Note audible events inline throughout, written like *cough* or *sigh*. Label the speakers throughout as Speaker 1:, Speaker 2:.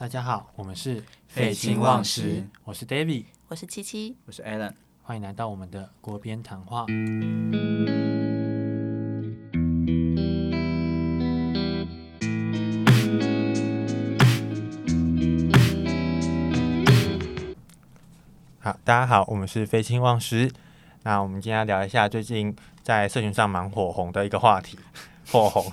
Speaker 1: 大家好，我们是
Speaker 2: 废寝忘食，
Speaker 1: 我是 David，
Speaker 3: 我是七七，
Speaker 2: 我是 Alan，
Speaker 1: 欢迎来到我们的锅边谈话。好，大家好，我们是废寝忘食。那我们今天要聊一下最近在社群上蛮火红的一个话题，火红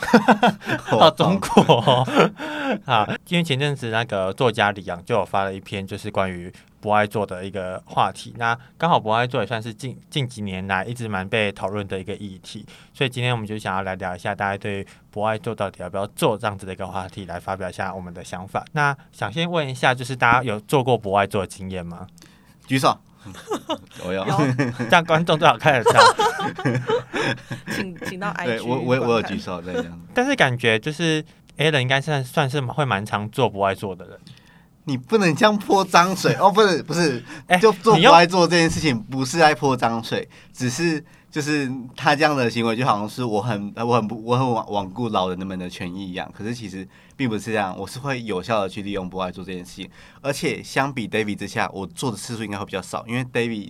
Speaker 1: 到中国。*laughs* 好，因为前阵子那个作家李阳就有发了一篇，就是关于不爱做的一个话题。那刚好不爱做也算是近近几年来一直蛮被讨论的一个议题，所以今天我们就想要来聊一下，大家对不爱做到底要不要做这样子的一个话题，来发表一下我们的想法。那想先问一下，就是大家有做过不爱做的经验吗？
Speaker 2: 举手。我要
Speaker 1: 这样观众最好看得到。
Speaker 3: 请请到 IG。
Speaker 2: 我我我有举手在这样。
Speaker 1: 但是感觉就是 A 人应该算算是会蛮常做不爱做的人。
Speaker 2: 你不能这样泼脏水哦！不是不是，哎就做不爱做这件事情，不是爱泼脏水，只是。就是他这样的行为，就好像是我很我很不我很罔顾老人们的权益一样。可是其实并不是这样，我是会有效的去利用不爱做这件事情。而且相比 David 之下，我做的次数应该会比较少，因为 David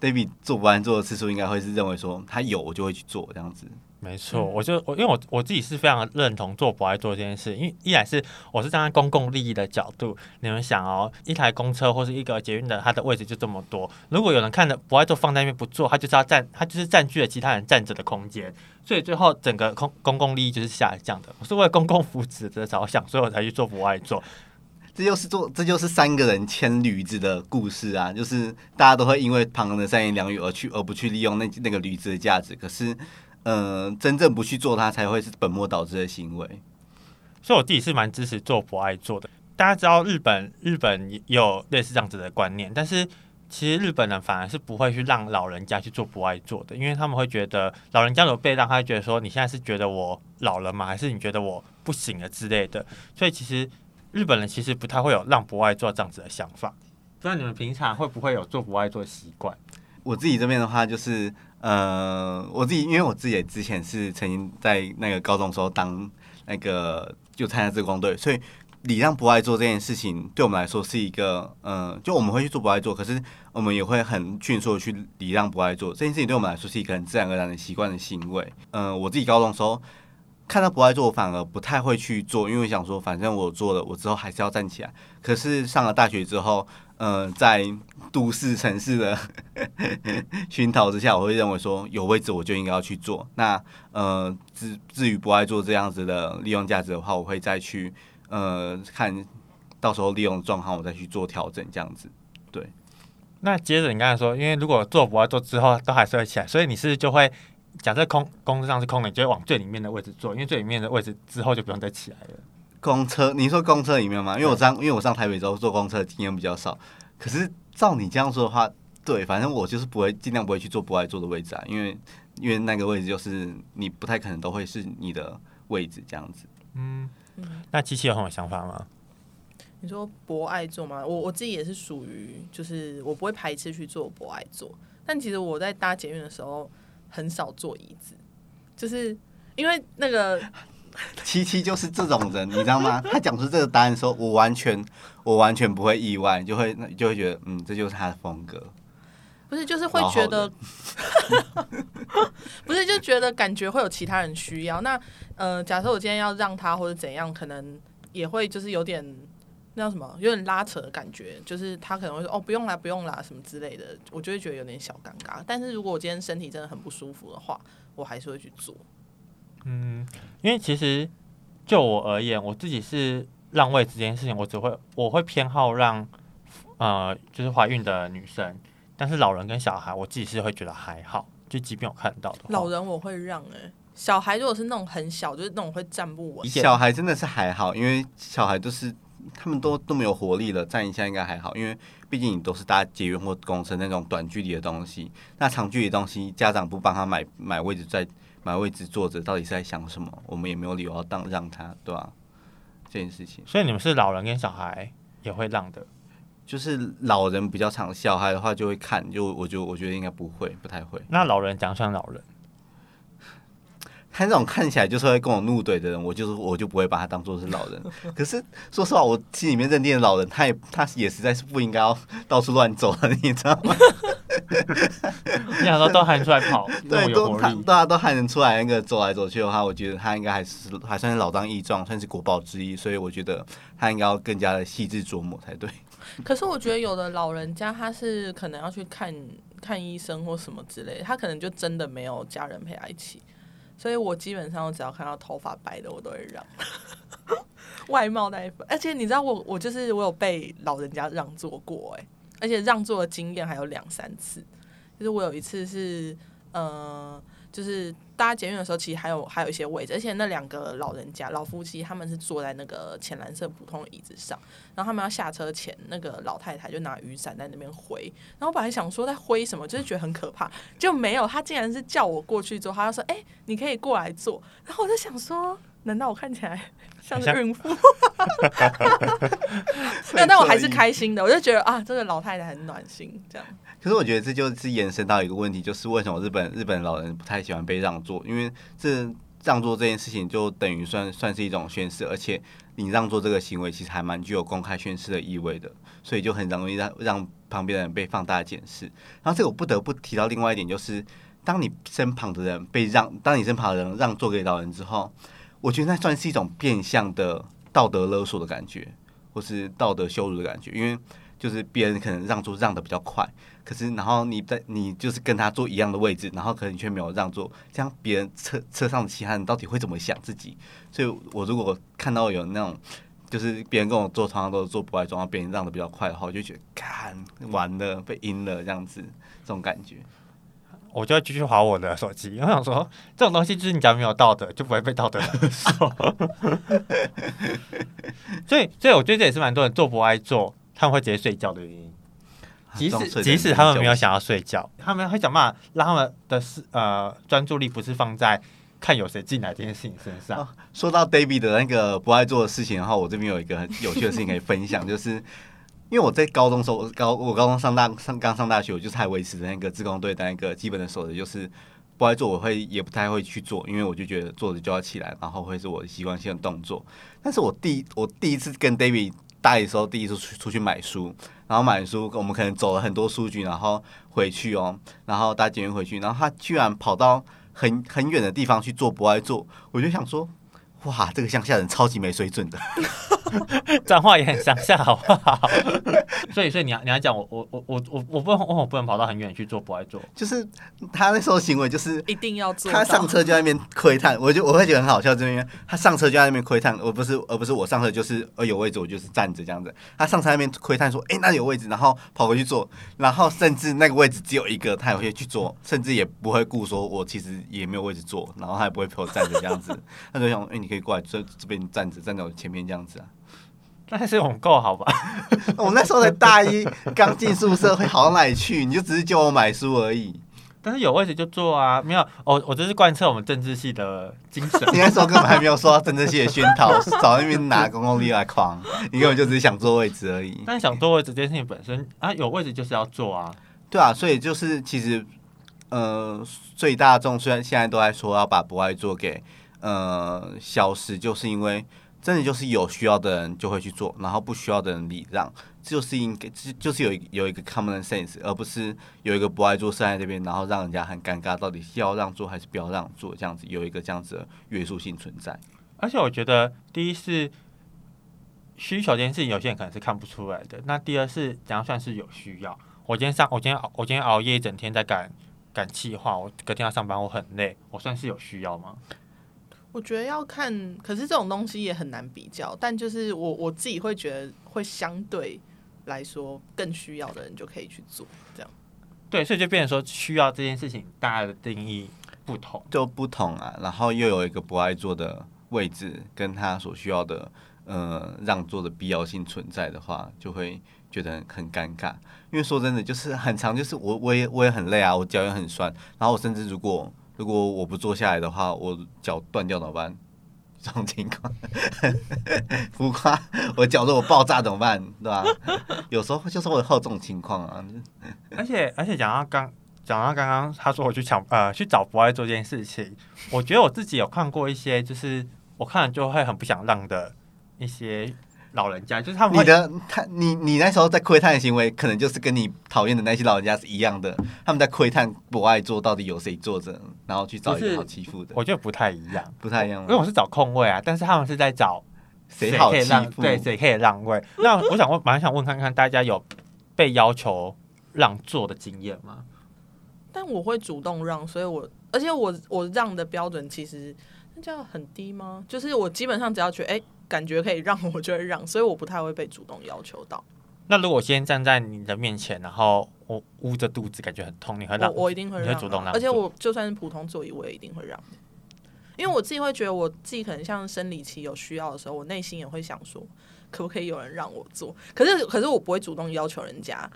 Speaker 2: David 做不爱做的次数应该会是认为说他有我就会去做这样子。
Speaker 1: 没错，我就我因为我我自己是非常认同做不爱做这件事，因为一来是我是站在公共利益的角度，你们想哦，一台公车或是一个捷运的，它的位置就这么多，如果有人看着不爱做放在那边不做，他就是要占，他就是占据了其他人站着的空间，所以最后整个公公共利益就是下降的。我是为了公共福祉的着想，所以我才去做不爱做。
Speaker 2: 这就是做，这就是三个人牵驴子的故事啊，就是大家都会因为旁人的三言两语而去，而不去利用那那个驴子的价值，可是。嗯，真正不去做它，才会是本末倒置的行为。
Speaker 1: 所以我自己是蛮支持做不爱做的。大家知道日本，日本也有类似这样子的观念，但是其实日本人反而是不会去让老人家去做不爱做的，因为他们会觉得老人家有被让，他会觉得说你现在是觉得我老了吗？还是你觉得我不行了之类的？所以其实日本人其实不太会有让不爱做这样子的想法。不知道你们平常会不会有做不爱做的习惯？
Speaker 2: 我自己这边的话就是。呃，我自己因为我自己之前是曾经在那个高中时候当那个就参加自工队，所以礼让不爱做这件事情，对我们来说是一个，呃，就我们会去做不爱做，可是我们也会很迅速的去礼让不爱做这件事情，对我们来说是一个很自然而然的习惯的行为。嗯，我自己高中时候看到不爱做，我反而不太会去做，因为想说反正我做了，我之后还是要站起来。可是上了大学之后。嗯，在都市城市的 *laughs* 熏陶之下，我会认为说有位置我就应该要去做。那呃，至至于不爱做这样子的利用价值的话，我会再去呃看到时候利用状况，我再去做调整这样子。对。
Speaker 1: 那接着你刚才说，因为如果做不爱做之后都还是会起来，所以你是就会假设空公司上是空的，你就会往最里面的位置做，因为最里面的位置之后就不用再起来了。
Speaker 2: 公车，你说公车里面吗？因为我上，因为我上台北之后坐公车的经验比较少。可是照你这样说的话，对，反正我就是不会尽量不会去坐不爱坐的位置啊，因为因为那个位置就是你不太可能都会是你的位置这样子。
Speaker 1: 嗯，那机器有很有想法吗？
Speaker 3: 你说博爱坐吗？我我自己也是属于，就是我不会排斥去做博爱坐，但其实我在搭捷运的时候很少坐椅子，就是因为那个。*laughs*
Speaker 2: 七七就是这种人，你知道吗？他讲出这个答案的时候，我完全，我完全不会意外，就会就会觉得，嗯，这就是他的风格。
Speaker 3: 不是，就是会觉得，*laughs* 不是，就觉得感觉会有其他人需要。那呃，假设我今天要让他或者怎样，可能也会就是有点那叫什么，有点拉扯的感觉。就是他可能会说，哦，不用啦，不用啦，什么之类的，我就会觉得有点小尴尬。但是如果我今天身体真的很不舒服的话，我还是会去做。
Speaker 1: 嗯，因为其实就我而言，我自己是让位置这件事情，我只会我会偏好让呃，就是怀孕的女生，但是老人跟小孩，我自己是会觉得还好，就即便我看到的
Speaker 3: 老人我会让哎，小孩如果是那种很小，就是那种会站不稳，
Speaker 2: 小孩真的是还好，因为小孩都是他们都都没有活力了，站一下应该还好，因为毕竟你都是搭捷运或公车那种短距离的东西，那长距离的东西，家长不帮他买买位置在。买位置坐着，到底是在想什么？我们也没有理由要当让他，对吧？这件事情，
Speaker 1: 所以你们是老人跟小孩也会让的，
Speaker 2: 就是老人比较常，小孩的话就会看，就我就我觉得应该不会，不太会。
Speaker 1: 那老人讲算老人，
Speaker 2: 他那种看起来就是会跟我怒怼的人，我就是我就不会把他当做是老人。*laughs* 可是说实话，我心里面认定的老人，他也他也实在是不应该要到处乱走的，你知道吗？*laughs*
Speaker 1: 你想说都喊出来跑，
Speaker 2: 对，
Speaker 1: 有活力。
Speaker 2: 都喊大家都还能出来那个走来走去的话，我觉得他应该还是还算是老当益壮，算是国宝之一，所以我觉得他应该要更加的细致琢磨才对。
Speaker 3: 可是我觉得有的老人家他是可能要去看看医生或什么之类的，他可能就真的没有家人陪他一起，所以我基本上我只要看到头发白的，我都会让。*laughs* 外貌那一份，而且你知道我我就是我有被老人家让座过哎、而且让座的经验还有两三次，就是我有一次是呃，就是搭捷运的时候，其实还有还有一些位置，而且那两个老人家老夫妻他们是坐在那个浅蓝色普通的椅子上，然后他们要下车前，那个老太太就拿雨伞在那边挥，然后我本来想说在挥什么，就是觉得很可怕，就没有，他竟然是叫我过去之后，他就说：“哎、你可以过来坐。”然后我就想说，难道我看起来 *laughs* 像是孕妇？没有，但我还是开心的，我就觉得啊，这个老太太很暖心，这样。
Speaker 2: 可是我觉得这就是延伸到一个问题，就是为什么日本日本老人不太喜欢被让座？因为这让座这件事情就等于算算是一种宣誓，而且你让座这个行为其实还蛮具有公开宣誓的意味的，所以就很容易让让旁边的人被放大检视。然后这个我不得不提到另外一点，就是当你身旁的人被让，当你身旁的人让座给老人之后，我觉得那算是一种变相的道德勒索的感觉，或是道德羞辱的感觉，因为就是别人可能让座让的比较快。可是，然后你在你就是跟他坐一样的位置，然后可能却没有让座，这样别人车车上的其他人到底会怎么想自己？所以我如果看到有那种就是别人跟我坐同样都是坐不爱坐，然后别人让的比较快的话，我就觉得看完了被阴了这样子，这种感觉。
Speaker 1: 我就会继续划我的手机。*laughs* 我想说，这种东西就是你只要没有道德，就不会被道德 *laughs* 说。*laughs* 所以，所以我觉得这也是蛮多人做不爱做，他们会直接睡觉的原因。即使即使他们没有
Speaker 2: 想。
Speaker 1: 想要睡觉，他们会想办法让他们的是呃专注力不是放在看有谁进来这件事情身上。
Speaker 2: 哦说到 David 的那个不爱做的事情的话，我这边有一个很有趣的事情可以分享，就是因为我在高中时候，我高我高中上大上刚上大学，我就是还维持着那个自工队的那个基本的守则，就是不爱做，我会也不太会去做，因为我就觉得坐着就要起来，然后会是我习惯性的动作。但是我第一我第一次跟 David 大一的时候，第一次出出去买书，然后买书，我们可能走了很多书局，然后回去哦，然后搭捷运回去，然后他居然跑到很很远的地方去做不爱做，我就想说。哇，这个乡下人超级没水准的。*laughs*
Speaker 1: 脏话也很乡下，好不好？*laughs* 所以，所以你要你要讲我我我我我我不能我不能跑到很远去做不爱做。
Speaker 2: 就是他那时候行为，就是
Speaker 3: 一定要做。
Speaker 2: 他上车就在那边窥探，我就我会觉得很好笑，这边他上车就在那边窥探，而不是而不是我上车就是呃有位置我就是站着这样子，他上车那边窥探说，哎、那里有位置，然后跑回去坐，然后甚至那个位置只有一个，他也会去坐，甚至也不会顾说我其实也没有位置坐，然后他也不会陪我站着这样子，他就想，哎、你可以过来这这边站着，站在我前面这样子啊。
Speaker 1: 但是我们够好吧？*laughs*
Speaker 2: 我那时候才大一，*laughs* 刚进宿舍，会好到哪里去？你就只是叫我买书而已。
Speaker 1: 但是有位置就坐啊，没有，我我这是贯彻我们政治系的精神。*laughs*
Speaker 2: 你那时候根本还没有受到政治系的熏陶，找那边拿公共力来狂，你根本就只是想坐位置而已。
Speaker 1: 但想坐位置这件事情本身啊，有位置就是要坐啊。
Speaker 2: 对啊，所以就是其实，呃，最大众虽然现在都在说要把不爱做给呃消失，就是因为真的就是有需要的人就会去做，然后不需要的人礼让，就是应该就就是有有一个 common sense，而不是有一个不爱做站在这边，然后让人家很尴尬，到底是要让座还是不要让座，这样子有一个这样子的约束性存在。
Speaker 1: 而且我觉得，第一是需求这件事情，有些人可能是看不出来的。那第二是怎样算是有需要？我今天上，我今天熬，我今天熬夜一整天在赶赶气化，我隔天要上班，我很累，我算是有需要吗？
Speaker 3: 我觉得要看，可是这种东西也很难比较。但就是我我自己会觉得，会相对来说更需要的人就可以去做这样。
Speaker 1: 对，所以就变成说，需要这件事情，大家的定义不同。
Speaker 2: 就不同啊，然后又有一个不爱做的位置，跟他所需要的呃让座的必要性存在的话，就会觉得很很尴尬。因为说真的，就是很长，就是我我也我也很累啊，我脚也很酸，然后我甚至如果如果我不坐下来的话，我脚断掉怎么办？*laughs* 这种情况，*laughs* 浮夸，我脚如果爆炸怎么办？对吧？有时候就是会有这种情况啊。
Speaker 1: 而且而且讲到刚讲到刚刚他说我去抢呃去找博爱做这件事情，我觉得我自己有看过一些，就是我看了就会很不想让的一些老人家，就是他们
Speaker 2: 你的他你你那时候在窥探的行为，可能就是跟你讨厌的那些老人家是一样的，他们在窥探博爱座到底有谁坐着，然后去找一个好欺负的，
Speaker 1: 我觉得不太一样，
Speaker 2: 不太一样
Speaker 1: 因为我是找空位啊，但是他们是在找
Speaker 2: 谁好欺
Speaker 1: 可以让
Speaker 2: 负？
Speaker 1: 对谁可以让位。那我想问，蛮想问看看大家有被要求让座的经验吗？
Speaker 3: 但我会主动让，所以我而且我我让的标准其实那叫很低吗？就是我基本上只要觉得哎、感觉可以让，我就会让，所以我不太会被主动要求到。
Speaker 1: 那如果先站在你的面前，然后我捂着肚子，感觉很痛，你会让？
Speaker 3: 我我一定会让啊、
Speaker 1: 你会主动让
Speaker 3: 而且我就算是普通座椅，我也一定会让。因为我自己会觉得，我自己可能像生理期有需要的时候，我内心也会想说，可不可以有人让我做？可是，可是我不会主动要求人家，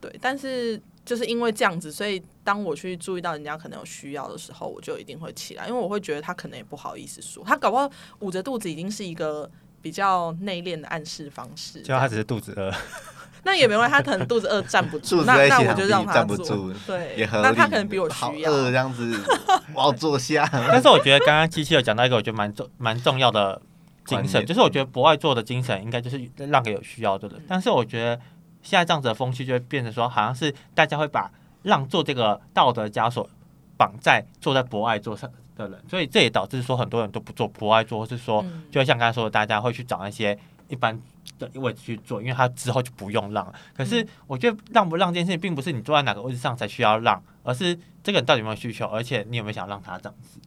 Speaker 3: 对。但是就是因为这样子，所以当我去注意到人家可能有需要的时候，我就一定会起来，因为我会觉得他可能也不好意思说，他搞不好捂着肚子已经是一个比较内敛的暗示方式。
Speaker 1: 就他只是肚子饿。*laughs*
Speaker 3: 那也没关系，他可能肚子饿站不住，*laughs* 那那我就让他
Speaker 2: 站不
Speaker 3: 做
Speaker 2: 住
Speaker 3: 对，
Speaker 2: 也合理。
Speaker 3: 那他可能比我需要。
Speaker 2: 这样子，我要坐下。*laughs*
Speaker 1: 但是我觉得刚刚七七有讲到一个我觉得蛮重蛮重要的精神，就是我觉得不爱做的精神应该就是让给有需要的人。但是我觉得现在这样子的风气就会变成说，好像是大家会把让座这个道德枷锁绑在坐在博爱座上的人，所以这也导致说很多人都不做博爱座，或是说
Speaker 3: 嗯
Speaker 1: 就会像刚才说的，大家会去找那些一般的位置去做，因为他之后就不用让了。可是我觉得让不让这件事情，并不是你坐在哪个位置上才需要让，而是这个人到底有没有需求，而且你有没有想让他这样子。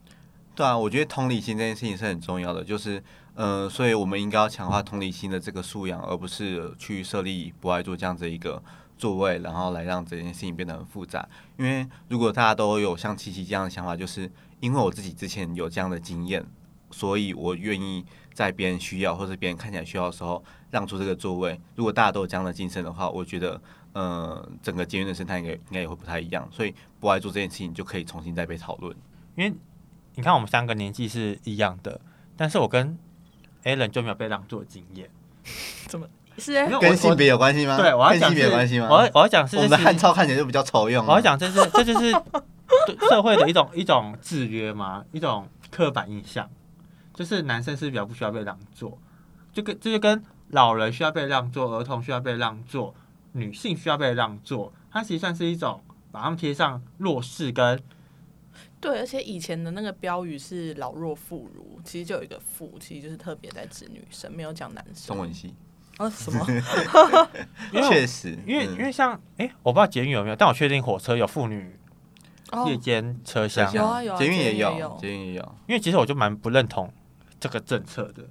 Speaker 2: 对啊，我觉得同理心这件事情是很重要的，就是，呃，所以我们应该要强化同理心的这个素养，而不是去设立不爱做这样子一个座位，然后来让这件事情变得很复杂。因为如果大家都有像七七这样的想法，就是因为我自己之前有这样的经验，所以我愿意在别人需要或者别人看起来需要的时候让出这个座位。如果大家都有这样的精神的话，我觉得，呃，整个监狱的生态应该应该也会不太一样。所以不爱做这件事情就可以重新再被讨论。
Speaker 1: 因为你看我们三个年纪是一样的，但是我跟 Alan 就没有被让座的经验。*laughs*
Speaker 3: 是欸
Speaker 1: 因为我
Speaker 2: 跟性别有关系吗？
Speaker 1: 对，我要
Speaker 2: 跟性别有关系吗？
Speaker 1: 我要我要讲是
Speaker 2: 我们的汉超看起来就比较丑用啊。
Speaker 1: 我要讲这是这就是对社会的一种一种制约嘛，一种刻板印象，就是男生是比较不需要被让座，就跟这就跟老人需要被让座，儿童需要被让座，女性需要被让座，它其实算是一种把他们贴上弱势跟
Speaker 3: 对，而且以前的那个标语是“老弱妇孺”，其实就有一个“妇”，其实就是特别在指女生，没有讲男生。
Speaker 2: 中文系，
Speaker 3: 啊什么？*laughs*
Speaker 1: 因为
Speaker 2: 确实，
Speaker 1: 因为
Speaker 2: 嗯
Speaker 1: 因为像哎、我不知道捷运有没有，但我确定火车有妇女
Speaker 3: 哦
Speaker 1: 夜间车厢，
Speaker 3: 有啊有啊
Speaker 2: 捷运也
Speaker 3: 有，
Speaker 2: 捷运也有。
Speaker 1: 因为其实我就蛮不认同这个政策的。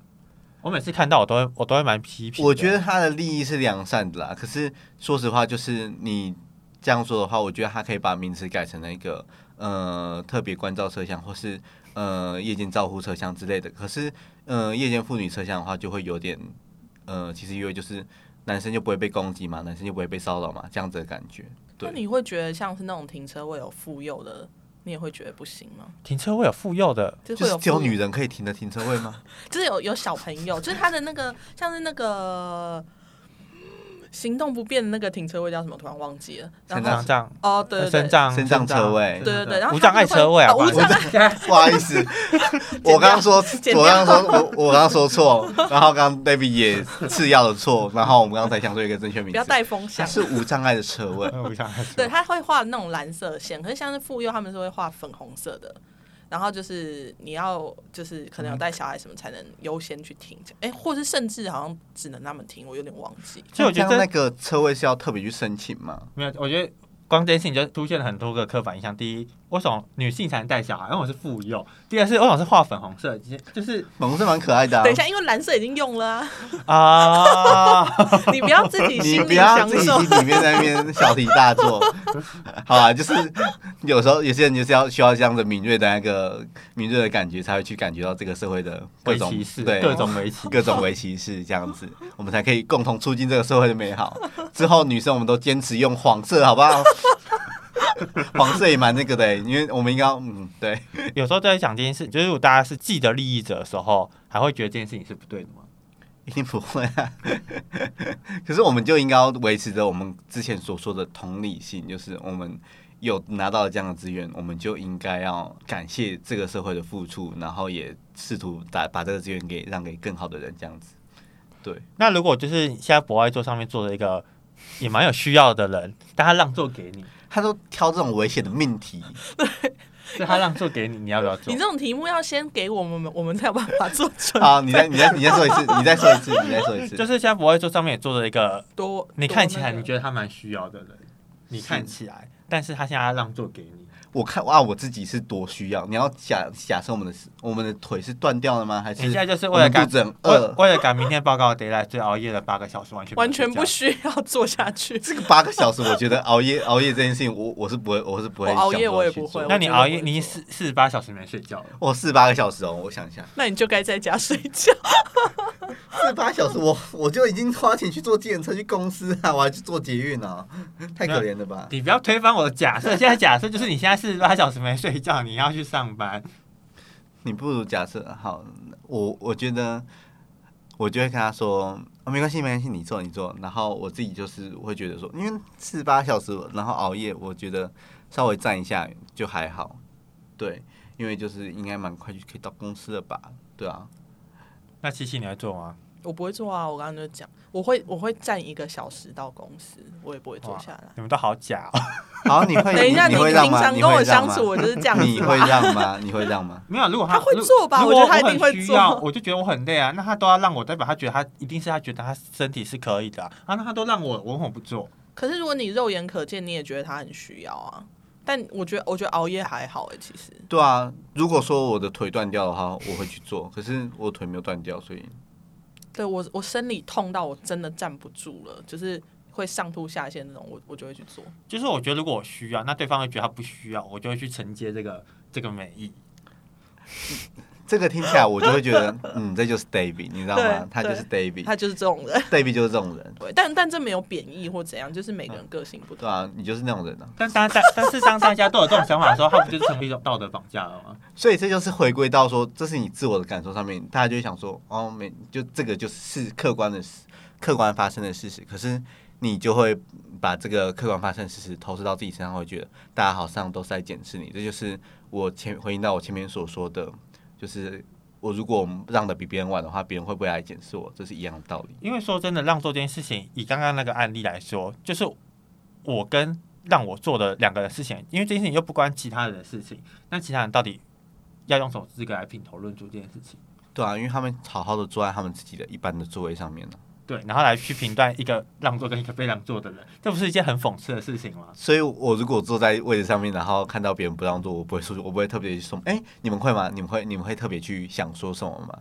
Speaker 1: 我每次看到我都会我都会蛮批评。
Speaker 2: 我觉得他的利益是良善的啦，可是说实话，就是你这样说的话，我觉得他可以把名词改成那个呃特别关照车厢，或是呃夜间照护车厢之类的。可是呃夜间妇女车厢的话，就会有点呃，其实因为就是男生就不会被攻击嘛，男生就不会被骚扰嘛，这样子的感觉。对，
Speaker 3: 那你会觉得像是那种停车位有妇幼的，你也会觉得不行吗？
Speaker 1: 停车位有妇幼的，
Speaker 3: 就
Speaker 2: 就是只有女人可以停的停车位吗？*laughs*
Speaker 3: 就是有有小朋友，就是他的那个像是那个行动不便的那个停车位叫什么？突然忘记了。然
Speaker 2: 身
Speaker 3: 后
Speaker 1: 障障
Speaker 3: 哦，对对对，
Speaker 1: 身障
Speaker 2: 身障车位。
Speaker 3: 对对对，然后
Speaker 1: 无障碍车位啊，
Speaker 3: 哦无障碍，*laughs*
Speaker 2: 不好意思，*laughs* 我刚刚说，我刚刚说，我我刚刚说错，然后刚刚 David 也次要的错，然后我们刚才想说一个正确名
Speaker 3: 不要，带风向。
Speaker 2: 是无障碍的车位。*laughs*
Speaker 1: 无障碍车
Speaker 3: 对，他会画那种蓝色线，可是像是妇幼他们是会画粉红色的。然后就是你要就是可能有带小孩什么才能优先去停，哎、或是甚至好像只能他们停，我有点忘记。
Speaker 1: 所以我觉得
Speaker 2: 那个车位是要特别去申请吗？
Speaker 1: 没有，我觉得光这件事情就出现了很多个刻板印象。第一，为什么女性才能带小孩？因为我是妇幼。第二是为什么是画粉红色？就是
Speaker 2: 粉红色蛮可爱的、啊。
Speaker 3: 等一下，因为蓝色已经用了啊，*laughs*
Speaker 1: 啊，*laughs*
Speaker 3: 你不要自己
Speaker 2: 你
Speaker 3: 心里
Speaker 2: 不要
Speaker 3: 享受。
Speaker 2: 自己心里面在那边小题大做，好啊，就是有时候有些人就是要需要这样的敏锐的那个敏锐的感觉，才会去感觉到这个社会的各种
Speaker 1: 围歧视，
Speaker 2: 对
Speaker 1: 各种围棋，
Speaker 2: 各种围棋是这样子，我们才可以共同促进这个社会的美好。之后女生我们都坚持用黄色，好不好？黄色也蛮那个的，因为我们应该嗯对，
Speaker 1: 有时候在讲这件事，就是如果大家是既得利益者的时候，还会觉得这件事情是不对的吗？
Speaker 2: 一定不会啊。*laughs* 可是我们就应该要维持着我们之前所说的同理心，就是我们有拿到了这样的资源，我们就应该要感谢这个社会的付出，然后也试图把把这个资源给让给更好的人，这样子。对，
Speaker 1: 那如果就是现在博爱座上面坐着一个也蛮有需要的人，但他让座给你，
Speaker 2: 他都挑这种危险的命题，*laughs*
Speaker 1: 所以他让座给你，你要不要做
Speaker 3: 你？这种题目要先给我们，我们才有办法做准。
Speaker 2: 好，你再你再你再说一次，你再说一次，你再说一次。*laughs*
Speaker 1: 就是现在不会做上面也做了一个，
Speaker 3: 多，
Speaker 1: 你看起来你觉
Speaker 3: 得
Speaker 1: 得他蛮需要的人，你看起来，但是他现在要让座给你，
Speaker 2: 我看哇，我自己是多需要。你要假假设我们的我们的腿是断掉了吗？还是
Speaker 1: 现在就是为了赶
Speaker 2: 们肚子很
Speaker 1: 为
Speaker 2: 饿？
Speaker 1: 为了赶明天报告 d a y l i g h t 所以熬夜了八个小时，完全
Speaker 3: 完全不需要做下去。*laughs*
Speaker 2: 这个八个小时，我觉得 *laughs* 熬夜熬夜这件事情，我我是不会，我是不会
Speaker 3: 熬夜我也不会
Speaker 1: 那你熬夜你四四十八小时没睡觉了，
Speaker 2: 我四十八个小时哦，我想一下，
Speaker 3: 那你就该在家睡觉。
Speaker 2: 四十八小时我我就已经花钱去坐计程车去公司啊，我还去坐捷运啊，太可怜了吧？
Speaker 1: 你不要推翻我的假设。现在假设就是你现在四十八小时没睡觉，你要去上班，*laughs*
Speaker 2: 你不如假设好，我我觉得我就会跟他说，哦，没关系没关系，你做你做。然后我自己就是会觉得说，因为四十八小时，然后熬夜，我觉得稍微站一下就还好，对，因为就是应该蛮快就可以到公司了吧，对啊。
Speaker 1: 那七七你会做吗？
Speaker 3: 我不会做啊，我刚刚就讲，我会我会站一个小时到公司，我也不会坐下来。
Speaker 1: 你们都好假哦。*laughs*
Speaker 2: 好，你会
Speaker 3: 等一下，
Speaker 2: 你
Speaker 3: 你
Speaker 2: 会让吗？你
Speaker 3: 平常跟我相处，我就是这样子
Speaker 2: 你会
Speaker 3: 吧。
Speaker 2: 让吗？你会让吗？*laughs*
Speaker 1: 没有，如果
Speaker 3: 他会做吧我觉得他一定会做
Speaker 1: 我就觉得我很累啊。那他都要让我，代表他觉得他一定是他觉得他身体是可以的啊。啊那他都让我，我为什么不做？
Speaker 3: 可是如果你肉眼可见，你也觉得他很需要啊。但我觉得，我觉得熬夜还好哎、其实
Speaker 2: 对啊，如果说我的腿断掉的话，我会去做。可是我腿没有断掉，所以
Speaker 3: 对我我生理痛到我真的站不住了，就是会上吐下泻那种，我我就会去做。
Speaker 1: 就是我觉得如果我需要，那对方会觉得他不需要，我就会去承接这个这个美意。
Speaker 2: 这个听起来 *laughs* 我就会觉得，嗯，这就是 David，你知道吗？他就是 David，David
Speaker 3: 他就是这种人，Davy，
Speaker 2: 就是这种人，
Speaker 3: 对，但但这没有贬义或怎样，就是每个人个性不同。
Speaker 2: 对啊，你就是那种人啊。
Speaker 1: 但当但但是当大家都有这种想法的时候，他不就是成为一种道德绑架了吗？
Speaker 2: 所以这就是回归到说，这是你自我的感受上面，大家就会想说，哦，没，就这个就是客观的事，客观发生的事实。可是你就会把这个客观发生的事实投射到自己身上，会觉得大家好像都是在检视你。这就是我前回应到我前面所说的，就是我如果让的比别人晚的话，别人会不会来检视我？这是一样的道理。
Speaker 1: 因为说真的，让做这件事情，以刚刚那个案例来说，就是我跟让我做的两个人事情，因为这件事情又不关其他人的事情，那其他人到底要用什么资格来品头论足这件事情？
Speaker 2: 对啊，因为他们好好的坐在他们自己的一般的座位上面呢、
Speaker 1: 对，然后来去评断一个让座跟一个被让座的人，这不是一件很讽刺的事情吗？
Speaker 2: 所以，我如果坐在位置上面，然后看到别人不让座，我不会说，我不会特别去说，哎、你们会吗？你们会，你们会特别去想说什么吗？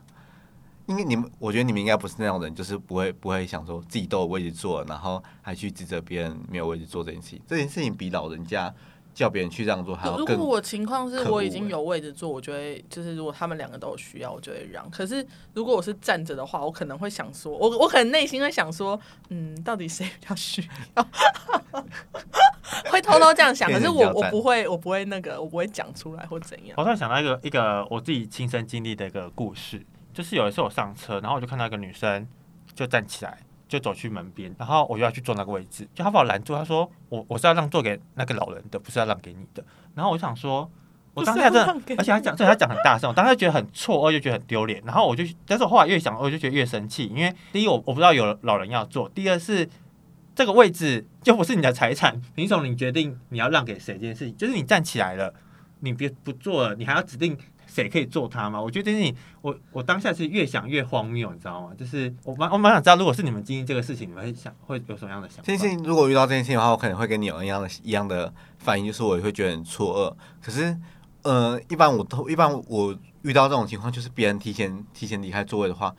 Speaker 2: 应该你们，我觉得你们应该不是那种人，就是不会不会想说自己都有位置坐，然后还去指责别人没有位置坐这件事情。这件事情比老人家叫别人去让座还要
Speaker 3: 如果我情况是我已经有位置坐，我就会就是如果他们两个都有需要，我就会让。可是如果我是站着的话，我可能会想说，我我可能内心会想说，嗯，到底谁比较需要？*laughs* 会偷偷这样想，*laughs* 可是我我不会，我不会那个，我不会讲出来或怎样。
Speaker 1: 我突然想到一个一个我自己亲身经历的一个故事，就是有一次我上车，然后我就看到一个女生就站起来，就走去门边，然后我就要去坐那个位置，就他把我拦住，他说我我是要让座给那个老人的，不是要让给你的。然后我就想说，我当下真的
Speaker 3: 不是要让给，
Speaker 1: 而且他讲，对他讲很大声，我当时觉得很错愕，又觉得很丢脸。然后我就，但是我后来越想，我就觉得越生气，因为第一我我不知道有老人要坐，第二是这个位置就不是你的财产，凭什么你决定你要让给谁这件事情？就是你站起来了，你别不坐了，你还要指定谁可以做它吗？我觉得这件事情，我我当下是越想越荒谬，你知道吗？就是我蛮我蛮想知道，如果是你们经历这个事情，你们会想会有什么样的想法？
Speaker 2: 这件事情如果遇到这件事情的话，我可能会跟你有一样的一样的反应，就是我也会觉得很错愕。可是，呃，一般我都一般我遇到这种情况，就是别人提前提前离开座位的话，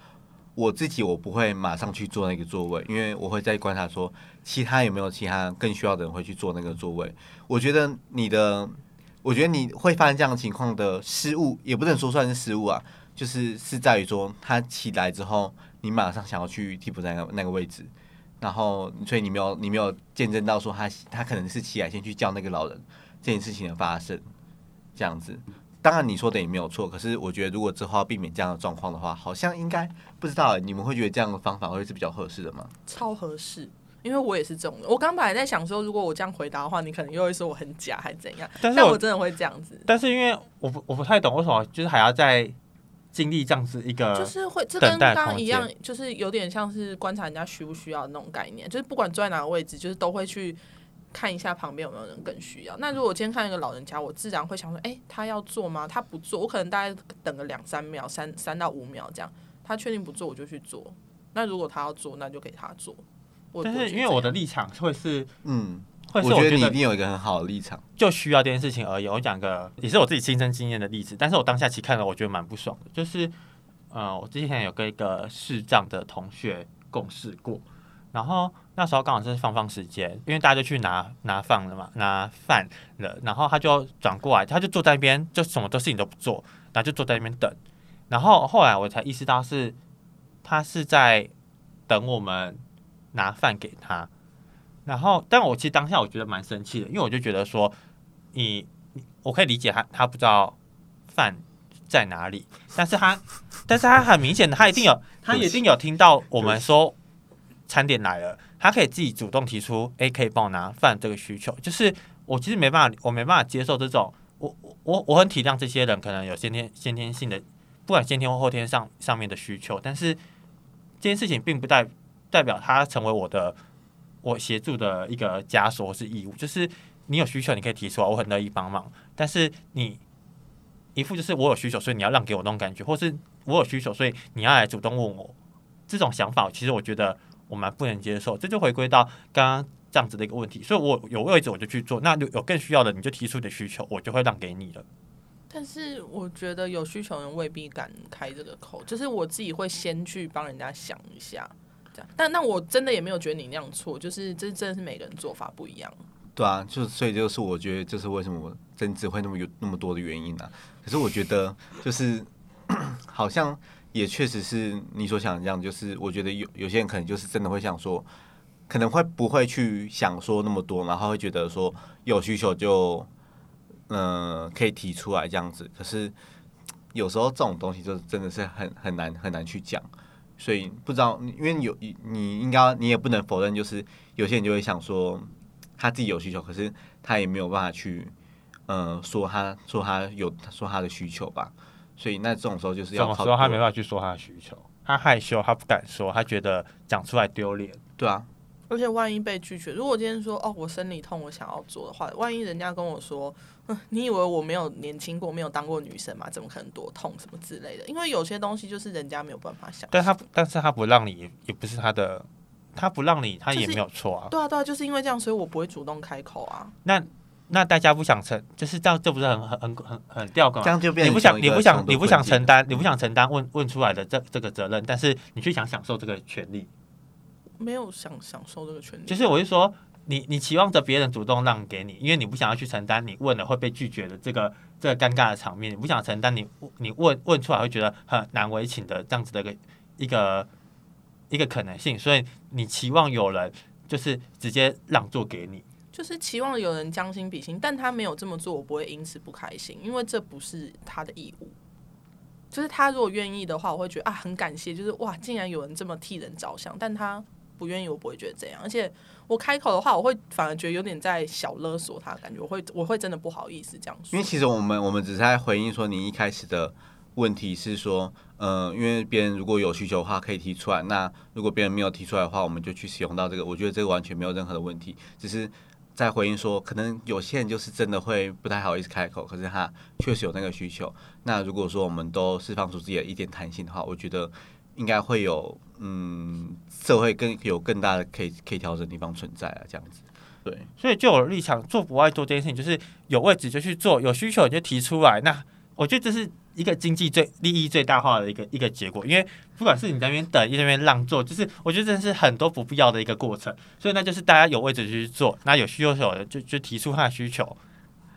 Speaker 2: 我自己我不会马上去坐那个座位，因为我会再观察说其他有没有其他更需要的人会去坐那个座位。我觉得你的，我觉得你会发生这样的情况的失误，也不能说算是失误啊，就是是在于说他起来之后，你马上想要去替补在那个那个位置。然后，所以你没有你没有见证到说他他可能是起来先去叫那个老人这件事情的发生，这样子。当然你说的也没有错，可是我觉得如果之后要避免这样的状况的话，好像应该不知道你们会觉得这样的方法会是比较合适的吗？
Speaker 3: 超合适。因为我也是这种人。我刚本来在想说，如果我这样回答的话，你可能又会说我很假，还怎样？
Speaker 1: 但是我
Speaker 3: 真的会这样子，
Speaker 1: 但是因为我不我不太懂为什么就是还要再经历这样子一个，
Speaker 3: 就是会这跟刚刚一样，就是有点像是观察人家需不需要的那种概念，就是不管坐在哪个位置，就是都会去看一下旁边有没有人更需要。那如果我今天看一个老人家，我自然会想说，哎、他要做吗？他不做，我可能大概等个两三秒，三三到五秒这样。他确定不做，我就去做。那如果他要做，那就给他做。我
Speaker 1: 但是因为我的立场会是
Speaker 2: 嗯，
Speaker 1: 会是
Speaker 2: 我觉得你一定有一个很好的立场。
Speaker 1: 就需要这件事情而已，我讲个也是我自己亲身经验的例子，但是我当下其实看了，我觉得蛮不爽的，就是呃，我之前有跟一个视障的同学共事过，然后那时候刚好是放放时间，因为大家就去拿拿饭了嘛，拿饭了，然后他就转过来，他就坐在那边，就什么都事情都不做，然后就坐在那边等，然后后来我才意识到是他是在等我们拿饭给他，然后，但我其实当下我觉得蛮生气的，因为我就觉得说，你，我可以理解他，他不知道饭在哪里，但是他，*laughs* 但是他很明显的，他一定有，*laughs* 他一定有听到我们说餐点来了，他可以自己主动提出，哎，可以帮我拿饭这个需求。就是我其实没办法，我没办法接受这种，我我我很体谅这些人可能有先天先天性的，不管先天或后天上上面的需求，但是这件事情并不代代表他成为我的。我协助的一个枷锁是义务，就是你有需求你可以提出来，我很乐意帮忙。但是你一副就是我有需求，所以你要让给我那种感觉，或是我有需求，所以你要来主动问我这种想法，其实我觉得我蛮不能接受。这就回归到刚刚这样子的一个问题，所以我有位置我就去做，那有更需要的你就提出你的需求，我就会让给你了。
Speaker 3: 但是我觉得有需求人未必敢开这个口，就是我自己会先去帮人家想一下，但那我真的也没有觉得你那样错，就是这真的是每个人做法不一样。
Speaker 2: 对啊，就所以就是我觉得这是为什么争执会那么有那么多的原因啊。可是我觉得就是 *coughs* 好像也确实是你所想的这样，就是我觉得有有些人可能就是真的会想说，可能会不会去想说那么多，然后会觉得说有需求就嗯、可以提出来这样子。可是有时候这种东西就是真的是很很难很难去讲。所以不知道，因为有你应该你也不能否认，就是有些人就会想说，他自己有需求，可是他也没有办法去，呃，说他说他有说他的需求吧。所以那这种时候就是要靠
Speaker 1: 种时候他没办法去说他的需求，他害羞，他不敢说，他觉得讲出来丢脸。
Speaker 2: 对啊，
Speaker 3: 而且万一被拒绝，如果今天说哦我生理痛我想要做的话，万一人家跟我说，嗯，你以为我没有年轻过，没有当过女生吗？怎么可能多痛什么之类的？因为有些东西就是人家没有办法想。
Speaker 1: 但他但是他不让你，也不是他的，他不让你，他也没有错啊。
Speaker 3: 对啊对啊，就是因为这样，所以我不会主动开口啊。
Speaker 1: 那那大家不想承，就是这样，这不是很很很很很掉梗吗？
Speaker 2: 这样就变
Speaker 1: 你不想，你不想，你不想承担，你不想承担问问出来的这这个责任，但是你却想享受这个权利。
Speaker 3: 没有想享受这个权利，
Speaker 1: 就是我是说，你你期望着别人主动让给你，因为你不想要去承担你问了会被拒绝的这个这个尴尬的场面，你不想承担你你问问出来会觉得很难为情的这样子的一个一个一个可能性，所以你期望有人就是直接让座给你。
Speaker 3: 就是期望有人将心比心，但他没有这么做，我不会因此不开心，因为这不是他的义务。就是他如果愿意的话，我会觉得啊很感谢，就是哇，竟然有人这么替人着想，但他不愿意，我不会觉得这样。而且我开口的话，我会反而觉得有点在小勒索他，感觉我会我会真的不好意思这样说
Speaker 2: 因为。其实我们我们只是在回应说，你一开始的问题是说，呃，因为别人如果有需求的话可以提出来，那如果别人没有提出来的话，我们就去使用到这个。我觉得这个完全没有任何的问题，只是在回应说，可能有些人就是真的会不太好意思开口，可是他确实有那个需求。那如果说我们都释放出自己的一点弹性的话，我觉得应该会有嗯，社会更有更大的可以可以调整的地方存在啊，这样子。对，
Speaker 1: 所以就我的立场，做不爱做这件事情，就是有位置就去做，有需求你就提出来。那我觉得这是一个经济最利益最大化的一个一个结果，因为不管是你在那边等，一在那边让座，就是我觉得这是很多不必要的一个过程。所以那就是大家有位置就去做，那有需求的就就提出他的需求。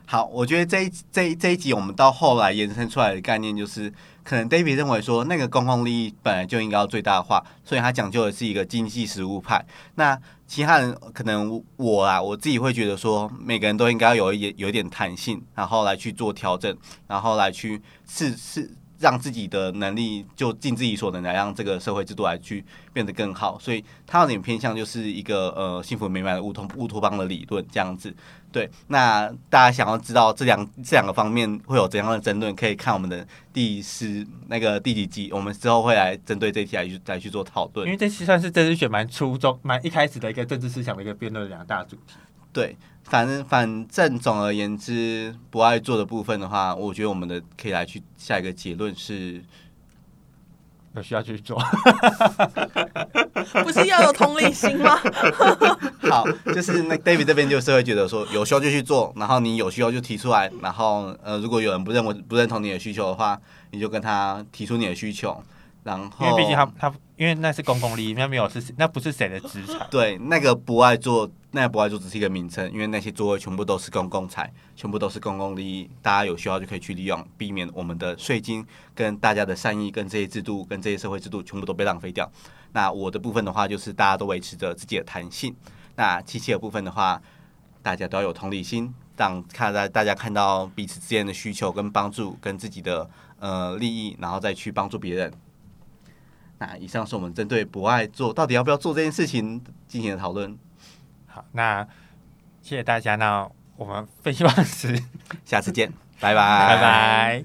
Speaker 2: 好，我觉得这一这一这一集我们到后来延伸出来的概念就是，可能 David 认为说那个公共利益本来就应该要最大化，所以他讲究的是一个经济实务派。那其他人可能我啊，我自己会觉得说，每个人都应该有一点有一点弹性，然后来去做调整，然后来去试试让自己的能力就尽自己所能来让这个社会制度来去变得更好，所以他有点偏向就是一个呃幸福美满的乌托乌托邦的理论这样子。对，那大家想要知道这两这两个方面会有怎样的争论，可以看我们的第十那个第几集，我们之后会来针对这一题来去来去做讨论
Speaker 1: 因。为这期算是政治学蛮初衷、蛮一开始的一个政治思想的一个辩论的两大主题。
Speaker 2: 对，反正反正总而言之，不爱做的部分的话，我觉得我们的可以来去下一个结论是，
Speaker 1: 有需要去做，
Speaker 3: 不是要有同理心吗？*laughs*
Speaker 2: 好，就是那 David 这边就是会觉得说，有需要就去做，然后你有需要就提出来，然后呃，如果有人不认为不认同你的需求的话，你就跟他提出你的需求，然后
Speaker 1: 因为毕竟他他因为那是公共利益，那没有是那不是谁的资产。
Speaker 2: 对那个不爱做，那不爱做只是一个名称，因为那些座位全部都是公共财，全部都是公共利益，大家有需要就可以去利用，避免我们的税金跟大家的善意跟这些制度跟这些社会制度全部都被浪费掉。那我的部分的话，就是大家都维持着自己的弹性。那七七的部分的话，大家都要有同理心，让看在大家看到彼此之间的需求跟帮助，跟自己的呃利益，然后再去帮助别人。那以上是我们针对不爱做到底要不要做这件事情进行的讨论。
Speaker 1: 好，那谢谢大家，那我们 *laughs* 废弃忘食，
Speaker 2: 下次见，拜拜
Speaker 1: 拜拜。